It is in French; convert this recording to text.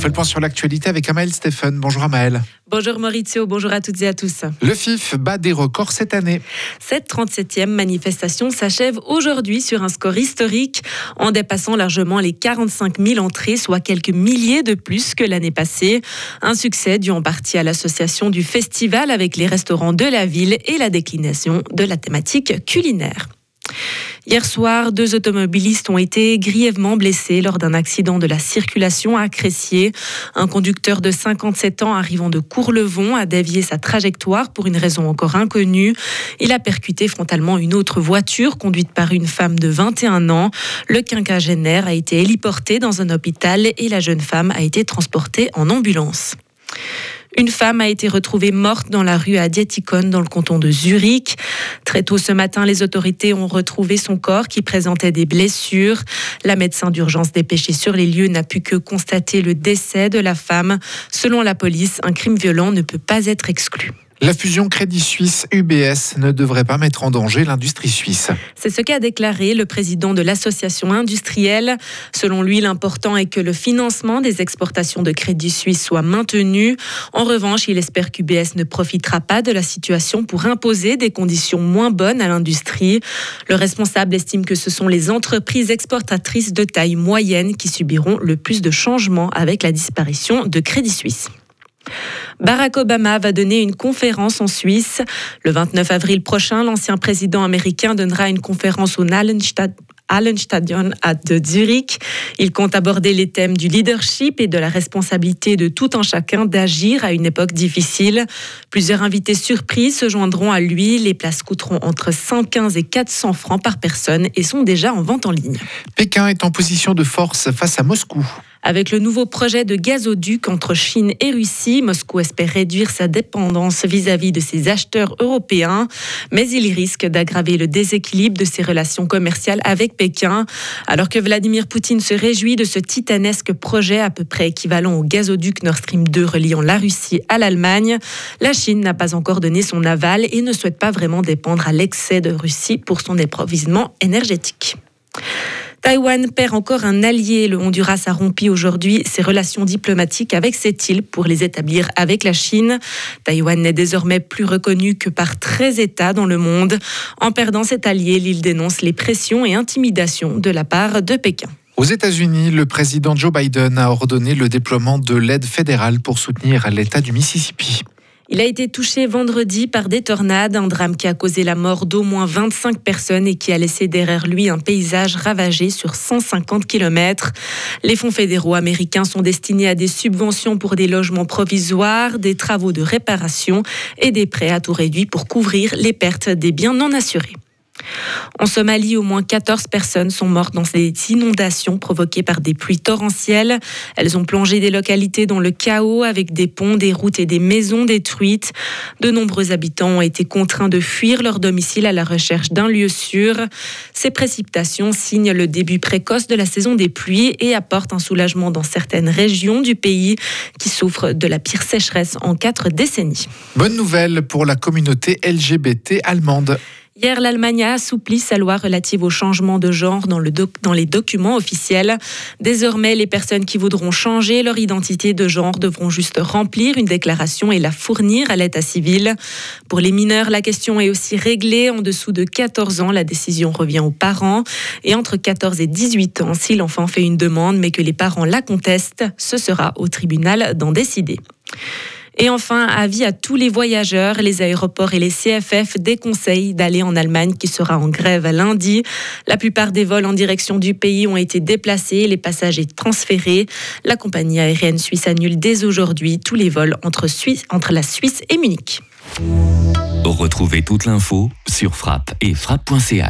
fait le point sur l'actualité avec Amael Stéphane. Bonjour Amael. Bonjour Maurizio, bonjour à toutes et à tous. Le FIF bat des records cette année. Cette 37e manifestation s'achève aujourd'hui sur un score historique en dépassant largement les 45 000 entrées, soit quelques milliers de plus que l'année passée. Un succès dû en partie à l'association du festival avec les restaurants de la ville et la déclination de la thématique culinaire. Hier soir, deux automobilistes ont été grièvement blessés lors d'un accident de la circulation à Cressier. Un conducteur de 57 ans arrivant de Courlevon a dévié sa trajectoire pour une raison encore inconnue. Il a percuté frontalement une autre voiture conduite par une femme de 21 ans. Le quinquagénaire a été héliporté dans un hôpital et la jeune femme a été transportée en ambulance. Une femme a été retrouvée morte dans la rue à Dietikon, dans le canton de Zurich. Très tôt ce matin, les autorités ont retrouvé son corps qui présentait des blessures. La médecin d'urgence dépêchée sur les lieux n'a pu que constater le décès de la femme. Selon la police, un crime violent ne peut pas être exclu. La fusion Crédit Suisse-UBS ne devrait pas mettre en danger l'industrie suisse. C'est ce qu'a déclaré le président de l'association industrielle. Selon lui, l'important est que le financement des exportations de Crédit Suisse soit maintenu. En revanche, il espère qu'UBS ne profitera pas de la situation pour imposer des conditions moins bonnes à l'industrie. Le responsable estime que ce sont les entreprises exportatrices de taille moyenne qui subiront le plus de changements avec la disparition de Crédit Suisse. Barack Obama va donner une conférence en Suisse. Le 29 avril prochain, l'ancien président américain donnera une conférence au Hallenstadion de Zurich. Il compte aborder les thèmes du leadership et de la responsabilité de tout un chacun d'agir à une époque difficile. Plusieurs invités surprises se joindront à lui. Les places coûteront entre 115 et 400 francs par personne et sont déjà en vente en ligne. Pékin est en position de force face à Moscou. Avec le nouveau projet de gazoduc entre Chine et Russie, Moscou espère réduire sa dépendance vis-à-vis de ses acheteurs européens, mais il risque d'aggraver le déséquilibre de ses relations commerciales avec Pékin. Alors que Vladimir Poutine se réjouit de ce titanesque projet à peu près équivalent au gazoduc Nord Stream 2 reliant la Russie à l'Allemagne, la Chine n'a pas encore donné son aval et ne souhaite pas vraiment dépendre à l'excès de Russie pour son approvisionnement énergétique. Taïwan perd encore un allié. Le Honduras a rompu aujourd'hui ses relations diplomatiques avec cette île pour les établir avec la Chine. Taïwan n'est désormais plus reconnu que par 13 États dans le monde. En perdant cet allié, l'île dénonce les pressions et intimidations de la part de Pékin. Aux États-Unis, le président Joe Biden a ordonné le déploiement de l'aide fédérale pour soutenir l'État du Mississippi. Il a été touché vendredi par des tornades, un drame qui a causé la mort d'au moins 25 personnes et qui a laissé derrière lui un paysage ravagé sur 150 km. Les fonds fédéraux américains sont destinés à des subventions pour des logements provisoires, des travaux de réparation et des prêts à tout réduit pour couvrir les pertes des biens non assurés. En Somalie, au moins 14 personnes sont mortes dans ces inondations provoquées par des pluies torrentielles. Elles ont plongé des localités dans le chaos avec des ponts, des routes et des maisons détruites. De nombreux habitants ont été contraints de fuir leur domicile à la recherche d'un lieu sûr. Ces précipitations signent le début précoce de la saison des pluies et apportent un soulagement dans certaines régions du pays qui souffrent de la pire sécheresse en quatre décennies. Bonne nouvelle pour la communauté LGBT allemande. Hier, l'Allemagne a assoupli sa loi relative au changement de genre dans, le dans, les documents officiels. Désormais, les personnes qui voudront changer leur identité de genre devront juste remplir une déclaration et la fournir à l'état civil. Pour les mineurs, la question est aussi réglée. En dessous de 14 ans, la décision revient aux parents. Et entre 14 et 18 ans, si l'enfant fait une demande mais que les parents la contestent, ce sera au tribunal d'en décider. Et enfin, avis à tous les voyageurs, les aéroports et les CFF déconseillent d'aller en Allemagne qui sera en grève lundi. La plupart des vols en direction du pays ont été déplacés, les passagers transférés. La compagnie aérienne suisse annule dès aujourd'hui tous les vols entre, entre la Suisse et Munich. Retrouvez toute l'info sur frappe et frappe.ch.